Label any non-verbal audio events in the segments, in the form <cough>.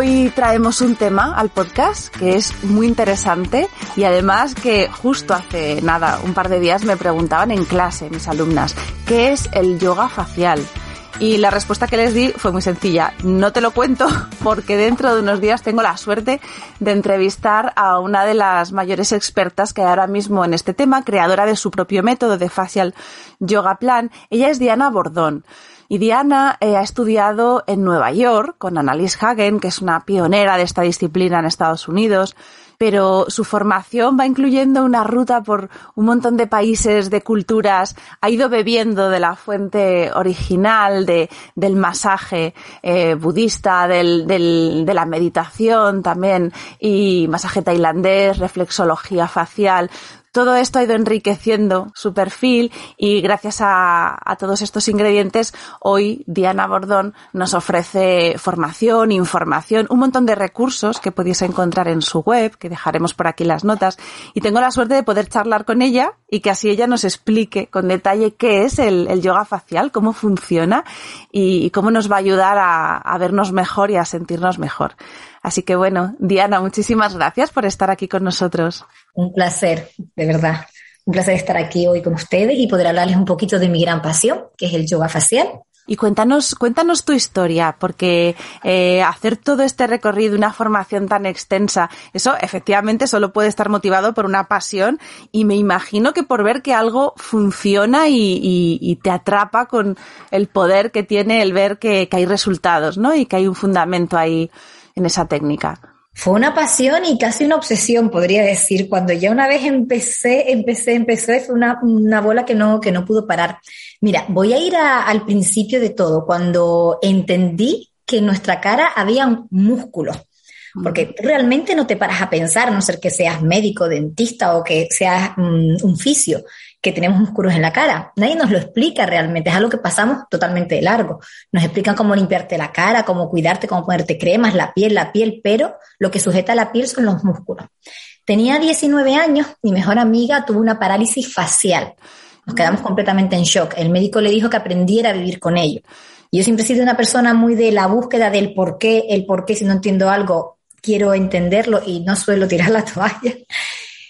Hoy traemos un tema al podcast que es muy interesante y además que justo hace nada, un par de días me preguntaban en clase mis alumnas, ¿qué es el yoga facial? Y la respuesta que les di fue muy sencilla. No te lo cuento <laughs> porque dentro de unos días tengo la suerte de entrevistar a una de las mayores expertas que hay ahora mismo en este tema, creadora de su propio método de Facial Yoga Plan. Ella es Diana Bordón. Y Diana eh, ha estudiado en Nueva York con Annalise Hagen, que es una pionera de esta disciplina en Estados Unidos pero su formación va incluyendo una ruta por un montón de países, de culturas, ha ido bebiendo de la fuente original de, del masaje eh, budista, del, de la meditación también, y masaje tailandés, reflexología facial, todo esto ha ido enriqueciendo su perfil y gracias a, todos estos ingredientes, hoy Diana Bordón nos ofrece formación, información, un montón de recursos que podéis encontrar en su web, que dejaremos por aquí las notas. Y tengo la suerte de poder charlar con ella y que así ella nos explique con detalle qué es el, yoga facial, cómo funciona y, cómo nos va a ayudar a vernos mejor y a sentirnos mejor. Así que bueno, Diana, muchísimas gracias por estar aquí con nosotros. Un placer, de verdad. Un placer estar aquí hoy con ustedes y poder hablarles un poquito de mi gran pasión, que es el yoga facial. Y cuéntanos, cuéntanos tu historia, porque eh, hacer todo este recorrido, una formación tan extensa, eso efectivamente solo puede estar motivado por una pasión y me imagino que por ver que algo funciona y, te atrapa con el poder que tiene el ver que, que hay resultados, ¿no? Y que hay un fundamento ahí en esa técnica? Fue una pasión y casi una obsesión, podría decir. Cuando ya una vez empecé, empecé, empecé, fue una, una bola que no, que no pudo parar. Mira, voy a ir a, al principio de todo, cuando entendí que en nuestra cara había músculos. Porque tú realmente no te paras a pensar, a no ser que seas médico, dentista o que seas um, un fisio, que tenemos músculos en la cara. Nadie nos lo explica realmente, es algo que pasamos totalmente de largo. Nos explican cómo limpiarte la cara, cómo cuidarte, cómo ponerte cremas, la piel, la piel, pero lo que sujeta la piel son los músculos. Tenía 19 años, mi mejor amiga tuvo una parálisis facial. Nos quedamos completamente en shock. El médico le dijo que aprendiera a vivir con ello. Yo siempre he sido una persona muy de la búsqueda del por qué, el por qué, si no entiendo algo, quiero entenderlo y no suelo tirar la toalla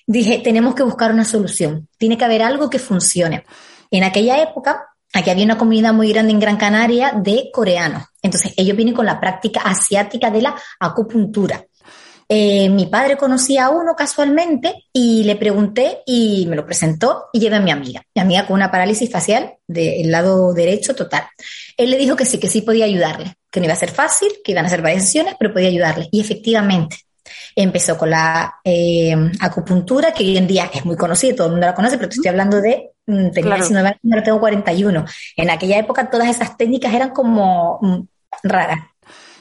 dije, tenemos que buscar una solución, tiene que haber algo que funcione. En aquella época, aquí había una comunidad muy grande en Gran Canaria de coreanos. Entonces, ellos vienen con la práctica asiática de la acupuntura. Eh, mi padre conocía a uno casualmente y le pregunté y me lo presentó y llevé a mi amiga, mi amiga con una parálisis facial del lado derecho total. Él le dijo que sí, que sí podía ayudarle, que no iba a ser fácil, que iban a ser varias sesiones, pero podía ayudarle. Y efectivamente, Empezó con la eh, acupuntura, que hoy en día es muy conocida, todo el mundo la conoce, pero te estoy hablando de, mm, tenía claro. 19 años, ahora tengo 41. En aquella época todas esas técnicas eran como mm, raras.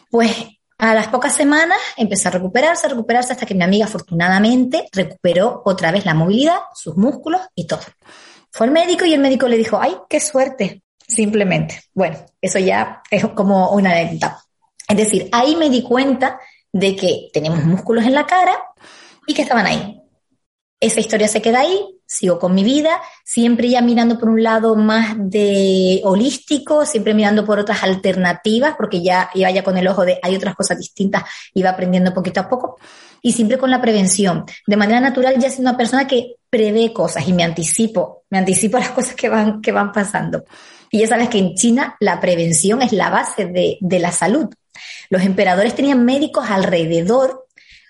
Pues a las pocas semanas empezó a recuperarse, a recuperarse hasta que mi amiga afortunadamente recuperó otra vez la movilidad, sus músculos y todo. Fue el médico y el médico le dijo, ay, qué suerte, simplemente. Bueno, eso ya es como una anécdota. Es decir, ahí me di cuenta de que tenemos músculos en la cara y que estaban ahí. Esa historia se queda ahí, sigo con mi vida, siempre ya mirando por un lado más de holístico, siempre mirando por otras alternativas, porque ya iba ya con el ojo de hay otras cosas distintas, iba aprendiendo poquito a poco, y siempre con la prevención. De manera natural ya soy una persona que prevé cosas y me anticipo, me anticipo a las cosas que van, que van pasando. Y ya sabes que en China la prevención es la base de, de la salud. Los emperadores tenían médicos alrededor,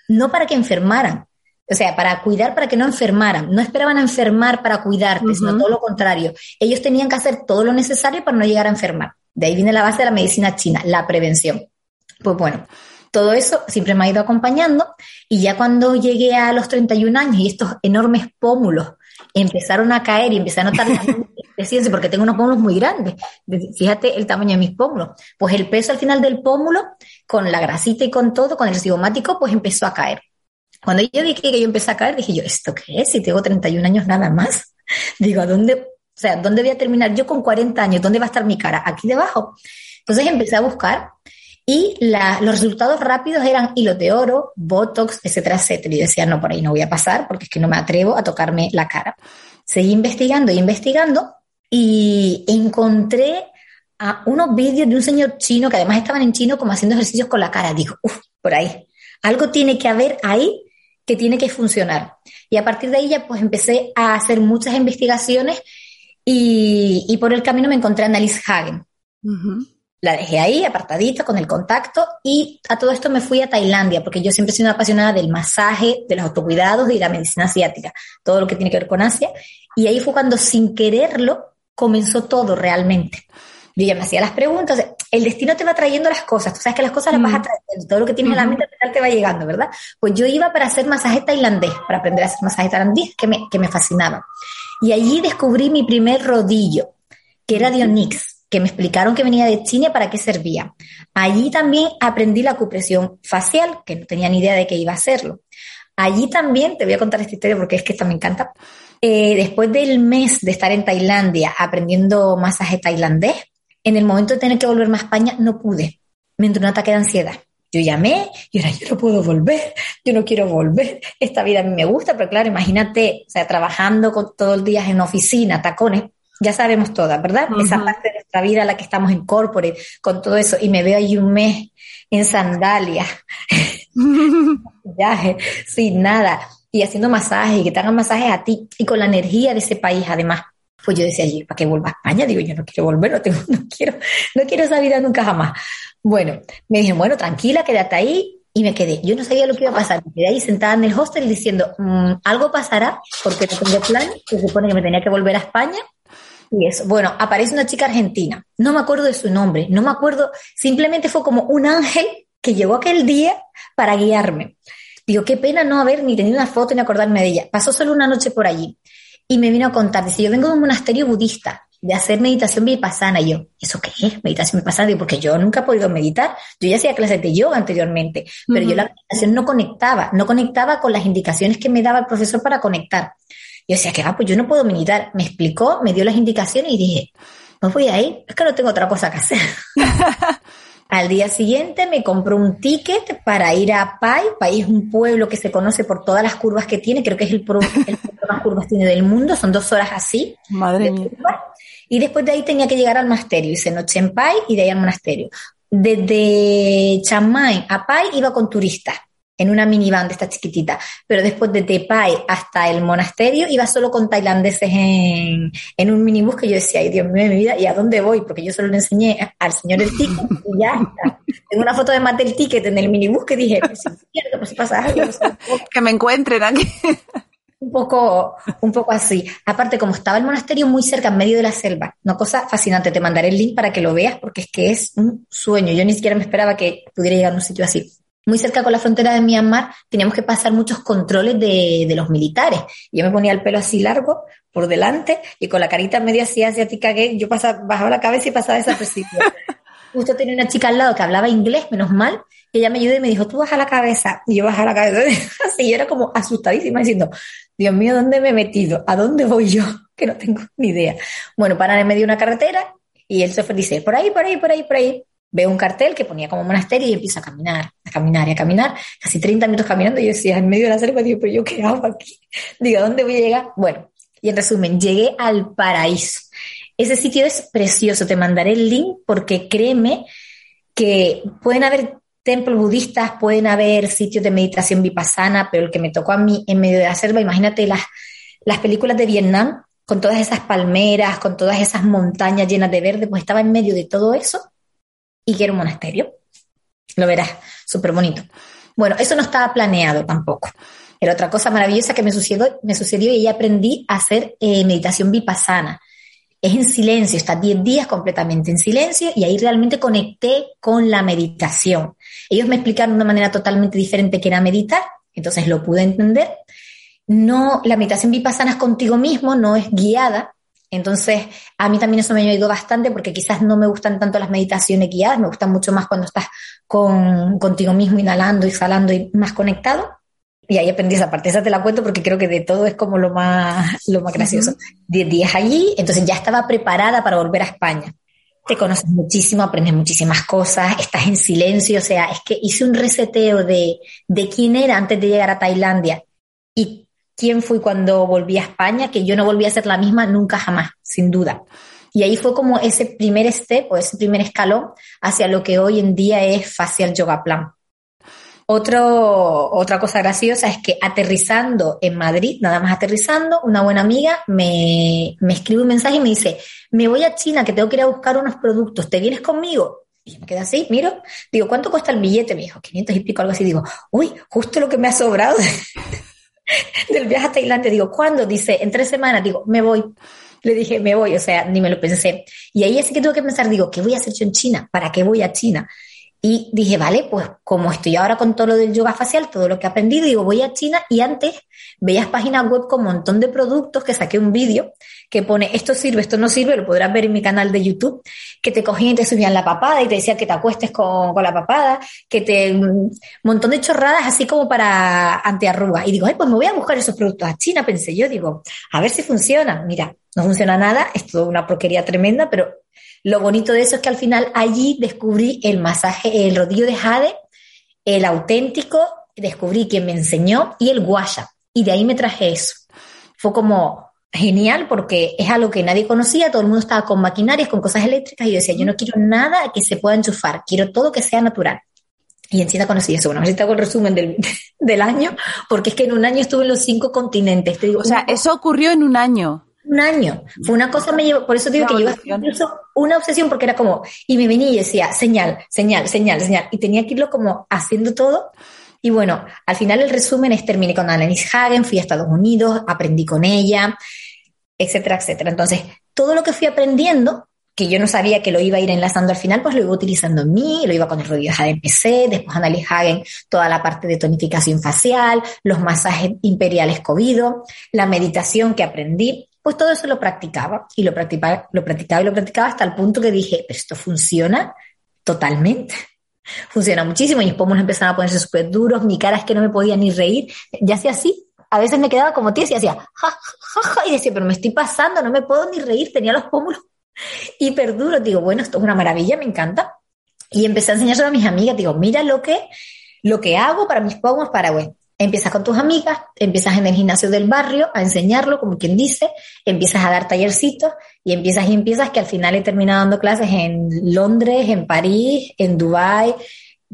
no para que enfermaran, o sea, para cuidar, para que no enfermaran. No esperaban a enfermar para cuidarte, sino todo lo contrario. Ellos tenían que hacer todo lo necesario para no llegar a enfermar. De ahí viene la base de la medicina china, la prevención. Pues bueno, todo eso siempre me ha ido acompañando y ya cuando llegué a los 31 años y estos enormes pómulos empezaron a caer y empecé a notar <laughs> ciencia porque tengo unos pómulos muy grandes. Fíjate el tamaño de mis pómulos. Pues el peso al final del pómulo, con la grasita y con todo, con el cigomático, pues empezó a caer. Cuando yo vi que yo empecé a caer, dije yo, ¿esto qué es? Si tengo 31 años nada más. <laughs> Digo, ¿a dónde, o sea, dónde voy a terminar yo con 40 años? ¿Dónde va a estar mi cara? Aquí debajo. Entonces empecé a buscar y los resultados rápidos eran hilos de oro, botox, etcétera, etcétera. Y decía, no, por ahí no voy a pasar porque es que no me atrevo a tocarme la cara. Seguí investigando y investigando y encontré a unos vídeos de un señor chino que además estaban en chino como haciendo ejercicios con la cara. Digo, uff, por ahí. Algo tiene que haber ahí que tiene que funcionar. Y a partir de ahí ya pues empecé a hacer muchas investigaciones y, por el camino me encontré a Annalise Hagen. La dejé ahí, apartadita, con el contacto, y a todo esto me fui a Tailandia, porque yo siempre he sido una apasionada del masaje, de los autocuidados y la medicina asiática, todo lo que tiene que ver con Asia. Y ahí fue cuando, sin quererlo, comenzó todo realmente. Yo ya me hacía las preguntas, el destino te va trayendo las cosas, tú sabes que las cosas las vas a traer, todo lo que tienes en la mente te va llegando, ¿verdad? Pues yo iba para hacer masaje tailandés, para aprender a hacer masaje tailandés, que me, que me fascinaba. Y allí descubrí mi primer rodillo, que era de Onyx que me explicaron que venía de China para qué servía. Allí también aprendí la acupresión facial, que no tenía ni idea de que iba a hacerlo. Allí también, te voy a contar esta historia porque es que esta me encanta. Eh, después del mes de estar en Tailandia aprendiendo masaje tailandés, en el momento de tener que volverme a España no pude. Me entró un ataque de ansiedad. Yo llamé y ahora yo no puedo volver, yo no quiero volver, esta vida a mí me gusta, pero claro, imagínate, o sea, trabajando con, todo el día en oficina, tacones, ya sabemos todas, ¿verdad? Esa parte de nuestra vida, la que estamos en corporate, con todo eso, y me veo ahí un mes en sandalias, <laughs> sin nada, y haciendo masajes, y que te hagan masajes a ti, y con la energía de ese país además. Pues yo decía, ¿para qué vuelva a España? Digo, yo no quiero volver, no, tengo, <laughs> no, quiero, no quiero esa vida nunca jamás. Bueno, me dije, bueno, tranquila, quédate ahí, y me quedé. Yo no sabía lo que iba a pasar. Me quedé ahí sentada en el hostel diciendo, mm, algo pasará, porque no tengo plan, se supone que me tenía que volver a España, y eso. Bueno, aparece una chica argentina. No me acuerdo de su nombre, no me acuerdo. Simplemente fue como un ángel que llegó aquel día para guiarme. Digo, qué pena no haber ni tenido una foto ni acordarme de ella. Pasó solo una noche por allí y me vino a contar. Dice, yo vengo de un monasterio budista de hacer meditación vipassana. Y yo, ¿eso qué es? Meditación vipassana. Digo, porque yo nunca he podido meditar. Yo ya hacía clases de yoga anteriormente, pero yo la meditación no conectaba, no conectaba con las indicaciones que me daba el profesor para conectar. Yo decía que, ah, pues yo no puedo meditar. Me explicó, me dio las indicaciones y dije, no voy a ir, es que no tengo otra cosa que hacer. <laughs> Al día siguiente me compró un ticket para ir a Pai. Pai es un pueblo que se conoce por todas las curvas que tiene, creo que es el pueblo <laughs> que más curvas tiene del mundo, son dos horas así. Madre mía. Y después de ahí tenía que llegar al monasterio, hice noche en Pai y de ahí al monasterio. Desde Chiang Mai a Pai iba con turistas en una minivan de esta chiquitita, pero después de Tepai hasta el monasterio iba solo con tailandeses en, en un minibús que yo decía, ay Dios mío de mi vida, ¿y a dónde voy? Porque yo solo le enseñé al señor el ticket y ya está. Tengo una foto de Mate el ticket en el minibús que dije, pues si pues pasa algo. <laughs> que me encuentren aquí. Un poco, un poco así. Aparte, como estaba el monasterio muy cerca, en medio de la selva, una cosa fascinante, te mandaré el link para que lo veas porque es que es un sueño. Yo ni siquiera me esperaba que pudiera llegar a un sitio así muy cerca con la frontera de Myanmar, teníamos que pasar muchos controles de, de, los militares. Yo me ponía el pelo así largo por delante y con la carita medio así asiática que yo pasaba, bajaba la cabeza y pasaba desapercibido. <laughs> Justo tenía una chica al lado que hablaba inglés, menos mal, y ella me ayudó y me dijo, tú baja la cabeza. Y yo baja la cabeza. <laughs> Así yo era como asustadísima diciendo, Dios mío, ¿dónde me he metido? ¿A dónde voy yo? <laughs> Que no tengo ni idea. Bueno, paran en medio de una carretera y el chofer dice, por ahí, por ahí, por ahí, por ahí veo un cartel que ponía como monasterio y empiezo a caminar, a caminar y a caminar, casi 30 minutos caminando y yo decía, en medio de la selva, digo, pero yo qué hago aquí? <laughs> Digo, ¿a dónde voy a llegar? Bueno, y en resumen, llegué al paraíso. Ese sitio es precioso, te mandaré el link porque créeme que pueden haber templos budistas, pueden haber sitios de meditación vipassana, pero el que me tocó a mí en medio de la selva, imagínate las, las películas de Vietnam, con todas esas palmeras, con todas esas montañas llenas de verde, pues estaba en medio de todo eso y que era un monasterio. Lo verás, súper bonito. Bueno, eso no estaba planeado tampoco. Era otra cosa maravillosa que me sucedió, me sucedió y aprendí a hacer eh, meditación vipassana. Es en silencio, está 10 días completamente en silencio y ahí realmente conecté con la meditación. Ellos me explicaron de una manera totalmente diferente que era meditar, entonces lo pude entender no, la meditación vipassana es contigo mismo, no es guiada. Entonces, a mí también eso me ha ayudado bastante porque quizás no me gustan tanto las meditaciones guiadas, me gustan mucho más cuando estás con, contigo mismo, inhalando, exhalando y más conectado. Y ahí aprendí esa parte, esa te la cuento porque creo que de todo es como lo más, lo más gracioso. Diez días allí, entonces ya estaba preparada para volver a España. Te conoces muchísimo, aprendes muchísimas cosas, estás en silencio, o sea, es que hice un reseteo de, de quién era antes de llegar a Tailandia y quién fui cuando volví a España, que yo no volví a ser la misma nunca jamás, sin duda. Y ahí fue como ese primer step o ese primer escalón hacia lo que hoy en día es Facial Yoga Plan. Otro, otra cosa graciosa es que aterrizando en Madrid, nada más aterrizando, una buena amiga me, me escribe un mensaje y me dice, me voy a China que tengo que ir a buscar unos productos, ¿te vienes conmigo? Y me quedé así, miro, digo, ¿cuánto cuesta el billete? Me dijo, 500 y pico, algo así. Digo, uy, justo lo que me ha sobrado <laughs> <laughs> del viaje a Tailandia. Digo, ¿cuándo? Dice, en tres semanas. Digo, me voy. Le dije, me voy, o sea, ni me lo pensé. Y ahí así que tuve que pensar, digo, ¿qué voy a hacer yo en China? ¿Para qué voy a China? Y dije, vale, pues como estoy ahora con todo lo del yoga facial, todo lo que he aprendido, digo, voy a China y antes veías páginas web con un montón de productos que saqué un vídeo que pone esto sirve, esto no sirve, lo podrás ver en mi canal de YouTube, que te cogían y te subían la papada y te decían que te acuestes con, con la papada, que te... un montón de chorradas así como para antiarrugas. Y digo, ay, pues me voy a buscar esos productos a China, pensé yo, digo, a ver si funciona. Mira, no funciona nada, es toda una porquería tremenda, pero lo bonito de eso es que al final allí descubrí el masaje, el rodillo de jade, el auténtico, descubrí quien me enseñó y el guaya. Y de ahí me traje eso. Fue como genial porque es algo que nadie conocía, todo el mundo estaba con maquinarias, con cosas eléctricas y yo decía, yo no quiero nada que se pueda enchufar, quiero todo que sea natural. Y en China conocí eso. Bueno, a ver si te hago el resumen del, <laughs> del, año, porque es que en un año estuve en los cinco continentes. o sea, eso ocurrió en un año un año. Fue una cosa, me llevó, por eso digo que yo incluso una obsesión porque era como, y me venía y decía, señal, señal, señal, señal, y tenía que irlo como haciendo todo. Y bueno, al final el resumen es, terminé con Annalise Hagen, fui a Estados Unidos, aprendí con ella, etcétera, etcétera. Entonces, todo lo que fui aprendiendo, que yo no sabía que lo iba a ir enlazando al final, pues lo iba utilizando en mí, lo iba con el rodillo Hagen PC, después Annalise Hagen, toda la parte de tonificación facial, los masajes imperiales COVID, la meditación que aprendí, pues todo eso lo practicaba y lo practicaba, y lo practicaba hasta el punto que dije, pero esto funciona totalmente. <laughs> Funciona muchísimo mis pómulos empezaron a ponerse súper duros, mi cara es que no me podía ni reír, ya hacía así, a veces me quedaba como tía y hacía ja, ja, ja, y decía, pero me estoy pasando, no me puedo ni reír, tenía los pómulos <laughs> hiper duros, digo, bueno, esto es una maravilla, me encanta. Y empecé a enseñárselo a mis amigas, digo, mira lo que, lo que hago para mis pómulos para, bueno, Empiezas con tus amigas, empiezas en el gimnasio del barrio a enseñarlo, como quien dice, empiezas a dar tallercitos y empiezas y empiezas que al final he terminado dando clases en Londres, en París, en Dubái,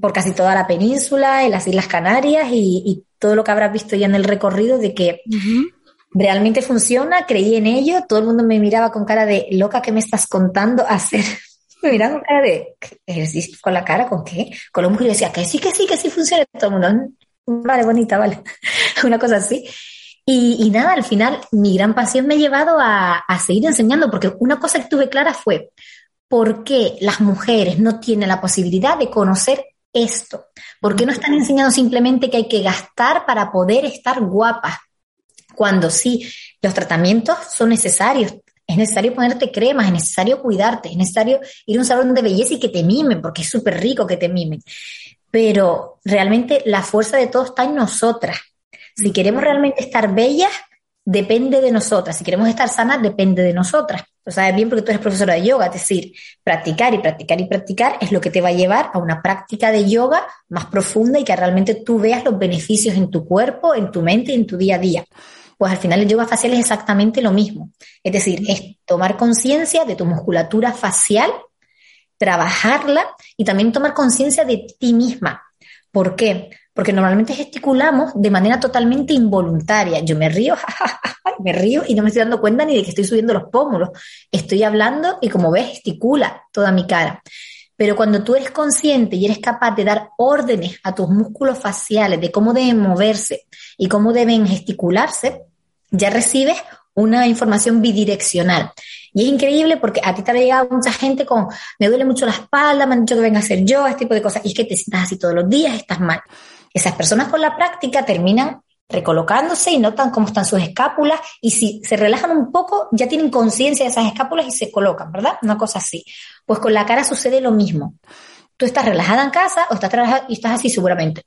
por casi toda la península, en las Islas Canarias y, todo lo que habrás visto ya en el recorrido de que realmente funciona, creí en ello, todo el mundo me miraba con cara de loca, ¿qué me estás contando hacer? <laughs> Me miraba con cara de ejercicio con la cara, ¿con qué? Con los músculos y decía que sí, que sí, que sí funciona. Todo el mundo, vale, bonita, vale, <laughs> una cosa así. Y, nada, al final mi gran pasión me ha llevado a, a seguir enseñando, porque una cosa que tuve clara fue, ¿por qué las mujeres no tienen la posibilidad de conocer esto? ¿Por qué no están enseñando simplemente que hay que gastar para poder estar guapas? Cuando sí, los tratamientos son necesarios. Es necesario ponerte cremas, es necesario cuidarte, es necesario ir a un salón de belleza y que te mimen, porque es súper rico que te mimen pero realmente la fuerza de todo está en nosotras. Si queremos realmente estar bellas, depende de nosotras. Si queremos estar sanas, depende de nosotras. Lo sabes bien porque tú eres profesora de yoga, es decir, practicar y practicar y practicar es lo que te va a llevar a una práctica de yoga más profunda y que realmente tú veas los beneficios en tu cuerpo, en tu mente y en tu día a día. Pues al final el yoga facial es exactamente lo mismo. Es decir, es tomar conciencia de tu musculatura facial trabajarla y también tomar conciencia de ti misma. ¿Por qué? porque normalmente gesticulamos de manera totalmente involuntaria. Yo me río, <laughs> me río y no me estoy dando cuenta ni de que estoy subiendo los pómulos. Estoy hablando y como ves, gesticula toda mi cara. Pero cuando tú eres consciente y eres capaz de dar órdenes a tus músculos faciales de cómo deben moverse y cómo deben gesticularse, ya recibes una información bidireccional. Y es increíble porque a ti te ha llegado mucha gente con, me duele mucho la espalda, me han dicho que venga a hacer yo, este tipo de cosas, y es que te sientas así todos los días, estás mal. Esas personas con la práctica terminan recolocándose y notan cómo están sus escápulas y si se relajan un poco ya tienen conciencia de esas escápulas y se colocan, ¿verdad? Una cosa así. Pues con la cara sucede lo mismo. Tú estás relajada en casa o estás relajada y estás así seguramente.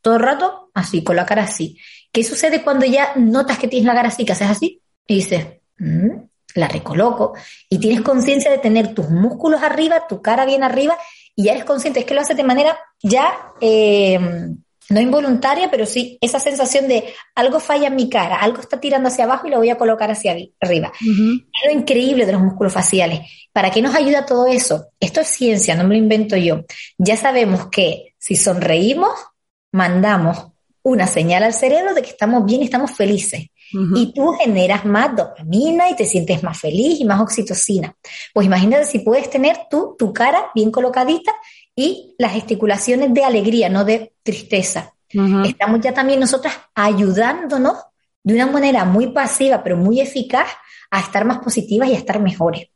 Todo el rato así, con la cara así. ¿Qué sucede cuando ya notas que tienes la cara así, que haces así? Y dices, mm, la recoloco. Y tienes conciencia de tener tus músculos arriba, tu cara bien arriba, y ya eres consciente. Es que lo haces de manera ya eh, no involuntaria, pero sí esa sensación de algo falla en mi cara, algo está tirando hacia abajo y lo voy a colocar hacia arriba. Es lo increíble de los músculos faciales. ¿Para qué nos ayuda todo eso? Esto es ciencia, no me lo invento yo. Ya sabemos que si sonreímos, mandamos una señal al cerebro de que estamos bien y estamos felices. Y tú generas más dopamina y te sientes más feliz y más oxitocina. Pues imagínate si puedes tener tú tu cara bien colocadita y las gesticulaciones de alegría, no de tristeza. Estamos ya también nosotras ayudándonos de una manera muy pasiva, pero muy eficaz, a estar más positivas y a estar mejores.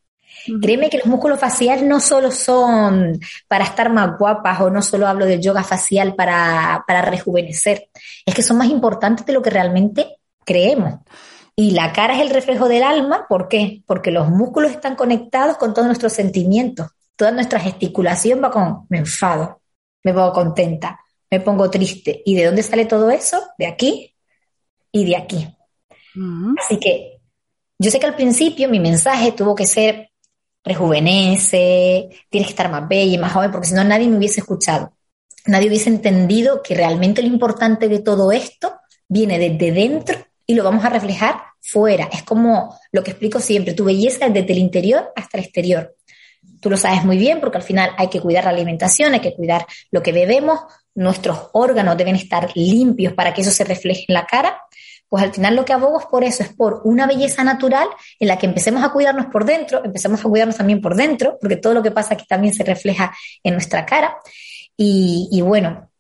Créeme que los músculos faciales no solo son para estar más guapas o no solo hablo del yoga facial para, para rejuvenecer, es que son más importantes de lo que realmente creemos. Y la cara es el reflejo del alma, ¿por qué? Porque los músculos están conectados con todos nuestros sentimientos toda nuestra gesticulación va con me enfado, me pongo contenta, me pongo triste. ¿Y de dónde sale todo eso? De aquí y de aquí. Así que yo sé que al principio mi mensaje tuvo que ser rejuvenece, tienes que estar más bella y más joven, porque si no nadie me hubiese escuchado. Nadie hubiese entendido que realmente lo importante de todo esto viene desde dentro y lo vamos a reflejar fuera. Es como lo que explico siempre, tu belleza es desde el interior hasta el exterior. Tú lo sabes muy bien porque al final hay que cuidar la alimentación, hay que cuidar lo que bebemos, nuestros órganos deben estar limpios para que eso se refleje en la cara. Pues al final lo que abogo es por eso, es por una belleza natural en la que empecemos a cuidarnos por dentro, empecemos a cuidarnos también por dentro, porque todo lo que pasa aquí también se refleja en nuestra cara. Y, bueno,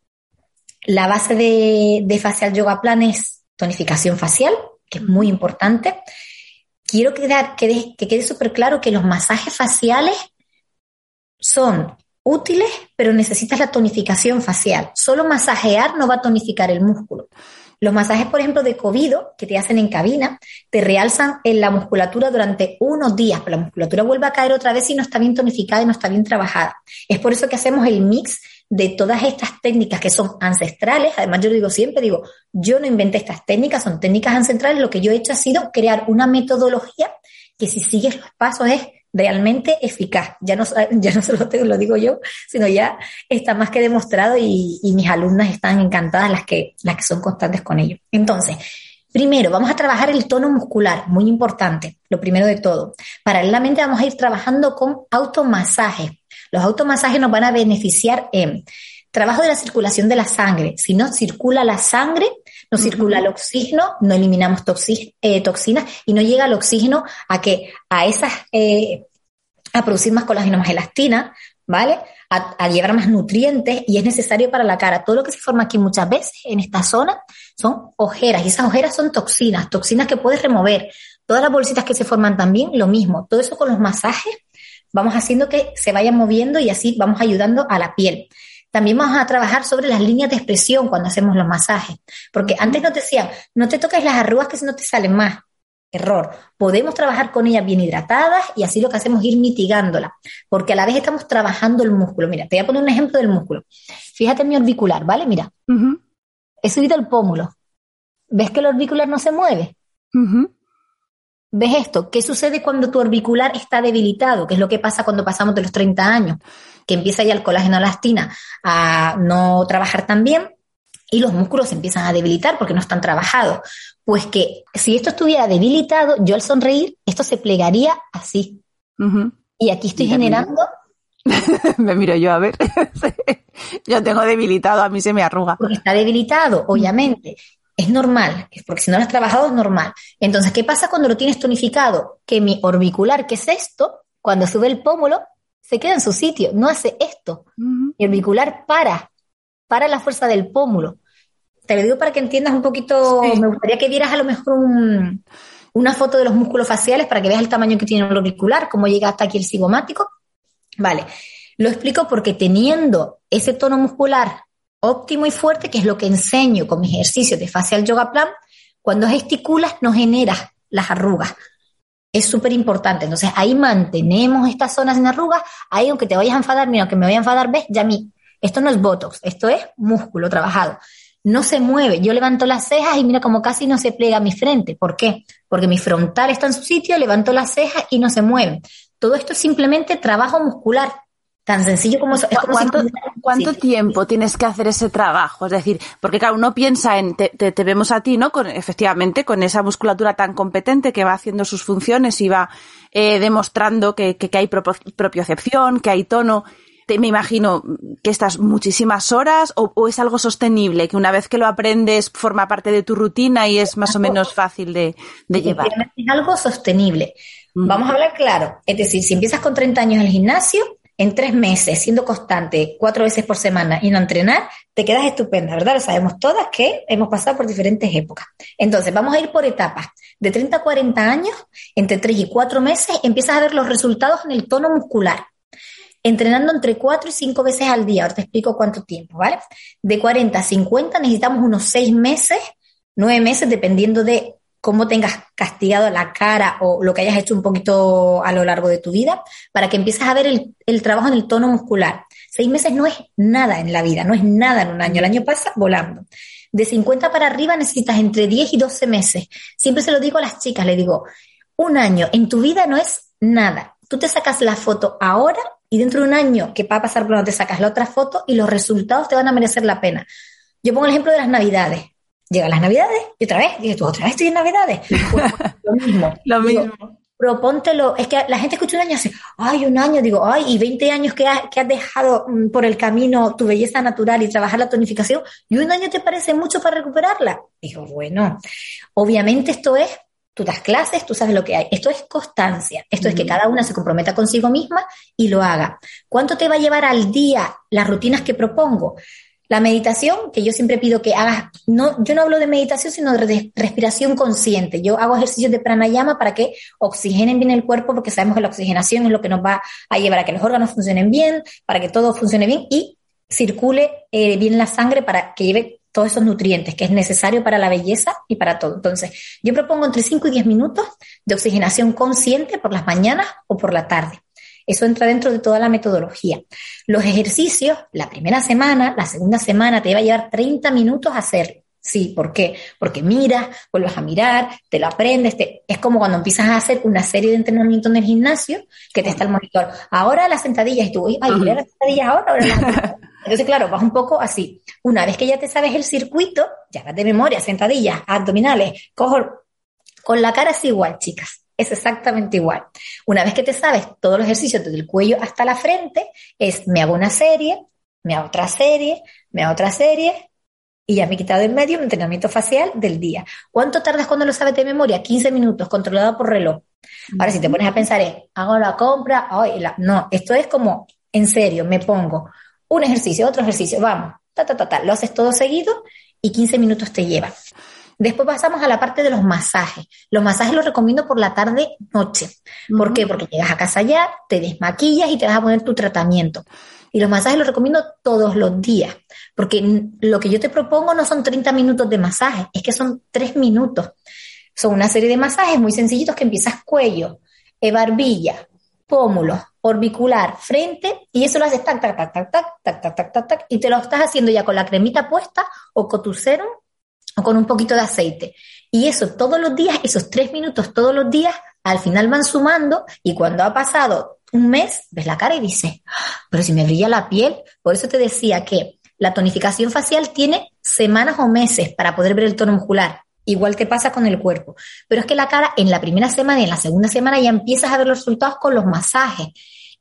la base de, Facial Yoga Plan es tonificación facial, que es muy importante. Quiero que, que quede súper claro que los masajes faciales son útiles, pero necesitas la tonificación facial. Solo masajear no va a tonificar el músculo. Los masajes, por ejemplo, de COVID que te hacen en cabina, te realzan en la musculatura durante unos días, pero la musculatura vuelve a caer otra vez y no está bien tonificada y no está bien trabajada. Es por eso que hacemos el mix de todas estas técnicas que son ancestrales. Además, yo lo digo siempre, digo, yo no inventé estas técnicas, son técnicas ancestrales. Lo que yo he hecho ha sido crear una metodología que si sigues los pasos es realmente eficaz. Ya no, <laughs> ya no solo te lo digo yo, sino ya está más que demostrado y, mis alumnas están encantadas las que, las que son constantes con ello. Entonces, primero vamos a trabajar el tono muscular, muy importante, lo primero de todo. Paralelamente vamos a ir trabajando con automasajes. Los automasajes nos van a beneficiar en trabajo de la circulación de la sangre. Si no circula la sangre, no circula el oxígeno, no eliminamos eh, toxinas y no llega el oxígeno a que a esas eh, a producir más colágeno, más elastina, ¿vale? A, llevar más nutrientes y es necesario para la cara. Todo lo que se forma aquí muchas veces en esta zona son ojeras y esas ojeras son toxinas, toxinas que puedes remover. Todas las bolsitas que se forman también, lo mismo. Todo eso con los masajes vamos haciendo que se vayan moviendo y así vamos ayudando a la piel. También vamos a trabajar sobre las líneas de expresión cuando hacemos los masajes, porque antes nos decían, no te toques las arrugas que si no te salen más. Error. Podemos trabajar con ellas bien hidratadas y así lo que hacemos es ir mitigándola, porque a la vez estamos trabajando el músculo. Mira, te voy a poner un ejemplo del músculo. Fíjate en mi orbicular, ¿vale? Mira, he subido el pómulo. ¿Ves que el orbicular no se mueve? ¿Ves esto? ¿Qué sucede cuando tu orbicular está debilitado? ¿Qué es lo que pasa cuando pasamos de los 30 años? Que empieza ya el colágeno elastina a no trabajar tan bien y los músculos se empiezan a debilitar porque no están trabajados. Pues que si esto estuviera debilitado, yo al sonreír, esto se plegaría así. Y aquí estoy generando... <laughs> Me miro yo a ver. <laughs> Yo tengo debilitado, a mí se me arruga. Porque está debilitado, obviamente. Es normal, porque si no lo has trabajado es normal. Entonces, ¿qué pasa cuando lo tienes tonificado? Que mi orbicular, que es esto, cuando sube el pómulo, se queda en su sitio, no hace esto. Mi orbicular para, para la fuerza del pómulo. Te lo digo para que entiendas un poquito, me gustaría que vieras a lo mejor una foto de los músculos faciales para que veas el tamaño que tiene el orbicular, cómo llega hasta aquí el cigomático. Vale, lo explico porque teniendo ese tono muscular óptimo y fuerte, que es lo que enseño con mis ejercicios de facial yoga plan, cuando gesticulas no generas las arrugas. Es súper importante. Entonces ahí mantenemos estas zonas en arrugas. Ahí, aunque te vayas a enfadar, mira, aunque me vaya a enfadar, ves, ya mí, esto no es botox, esto es músculo trabajado. No se mueve. Yo levanto las cejas y mira como casi no se plega mi frente. ¿Por qué? Porque mi frontal está en su sitio, levanto las cejas y no se mueve. Todo esto es simplemente trabajo muscular. Tan sencillo como eso. ¿Cuánto, tiempo tienes que hacer ese trabajo? Es decir, porque claro, uno piensa en, te, te, vemos a ti, ¿no? Con, efectivamente, con esa musculatura tan competente que va haciendo sus funciones y va eh, demostrando que, que, hay propiocepción, que hay tono. Te, me imagino que estás muchísimas horas o, o, es algo sostenible, que una vez que lo aprendes forma parte de tu rutina y es más o menos fácil de, de llevar. Es algo sostenible. Vamos a hablar claro. Es decir, si empiezas con 30 años en el gimnasio, en tres meses, siendo constante, cuatro veces por semana y no entrenar, te quedas estupenda, ¿verdad? Lo sabemos todas que hemos pasado por diferentes épocas. Entonces, vamos a ir por etapas. De 30 a 40 años, entre tres y cuatro meses, empiezas a ver los resultados en el tono muscular. Entrenando entre cuatro y cinco veces al día. Ahora te explico cuánto tiempo, ¿vale? De 40 a 50 necesitamos unos seis meses, nueve meses, dependiendo de cómo tengas castigado la cara o lo que hayas hecho un poquito a lo largo de tu vida, para que empieces a ver el, trabajo en el tono muscular. Seis meses no es nada en la vida, no es nada en un año. El año pasa volando. De 50 para arriba necesitas entre 10 y 12 meses. Siempre se lo digo a las chicas, le digo, un año en tu vida no es nada. Tú te sacas la foto ahora y dentro de un año que va a pasar donde te sacas la otra foto y los resultados te van a merecer la pena. Yo pongo el ejemplo de las navidades. Llegan las navidades y otra vez, dices tú, otra vez estoy en navidades. <laughs> lo mismo. lo mismo. propóntelo. Es que la gente escucha un año y dice, ay, un año, digo, ay, y 20 años que has, que has dejado mm, por el camino tu belleza natural y trabajar la tonificación, y un año te parece mucho para recuperarla. Digo, bueno, obviamente esto es tú das clases, tú sabes lo que hay. Esto es constancia. Esto es que cada una se comprometa consigo misma y lo haga. ¿Cuánto te va a llevar al día las rutinas que propongo? La meditación, que yo siempre pido que hagas, no, yo no hablo de meditación, sino de respiración consciente. Yo hago ejercicios de pranayama para que oxigenen bien el cuerpo, porque sabemos que la oxigenación es lo que nos va a llevar a que los órganos funcionen bien, para que todo funcione bien y circule eh, bien la sangre para que lleve todos esos nutrientes que es necesario para la belleza y para todo. Entonces, yo propongo entre 5 y 10 minutos de oxigenación consciente por las mañanas o por la tarde. Eso entra dentro de toda la metodología. Los ejercicios, la primera semana, la segunda semana, te va a llevar 30 minutos a hacer. Sí, ¿por qué? Porque miras, vuelves a mirar, te lo aprendes. Es como cuando empiezas a hacer una serie de entrenamiento en el gimnasio, que te está el monitor. Ahora las sentadillas y tú, ay, las sentadillas ahora, ahora Entonces, claro, vas un poco así. Una vez que ya te sabes el circuito, ya vas de memoria, sentadillas, abdominales, cojo. Con la cara es igual, chicas es exactamente igual. Una vez que te sabes todos los ejercicios desde el cuello hasta la frente, es me hago una serie, me hago otra serie, me hago otra serie y ya me he quitado en medio un entrenamiento facial del día. ¿Cuánto tardas cuando lo sabes de memoria? 15 minutos, controlado por reloj. Ahora, si te pones a pensar, eh, hago la compra, no, esto es como, en serio, me pongo un ejercicio, otro ejercicio, vamos, ta, ta, ta, ta, lo haces todo seguido y 15 minutos te lleva. Después pasamos a la parte de los masajes. Los masajes los recomiendo por la tarde-noche. ¿Por qué? Porque llegas a casa ya, te desmaquillas y te vas a poner tu tratamiento. Y los masajes los recomiendo todos los días, porque lo que yo te propongo no son 30 minutos de masaje, es que son 3 minutos. Son una serie de masajes muy sencillitos que empiezas cuello, eh, barbilla, pómulos, orbicular, frente, y eso lo haces tac, tac, tac, tac, tac, tac, tac, tac, tac, tac, y te lo estás haciendo ya con la cremita puesta o con tu serum o con un poquito de aceite. Y eso todos los días, esos tres minutos todos los días, al final van sumando y cuando ha pasado un mes, ves la cara y dices, ah, pero si me brilla la piel, por eso te decía que la tonificación facial tiene semanas o meses para poder ver el tono muscular. Igual que pasa con el cuerpo. Pero es que la cara en la primera semana y en la segunda semana ya empiezas a ver los resultados con los masajes.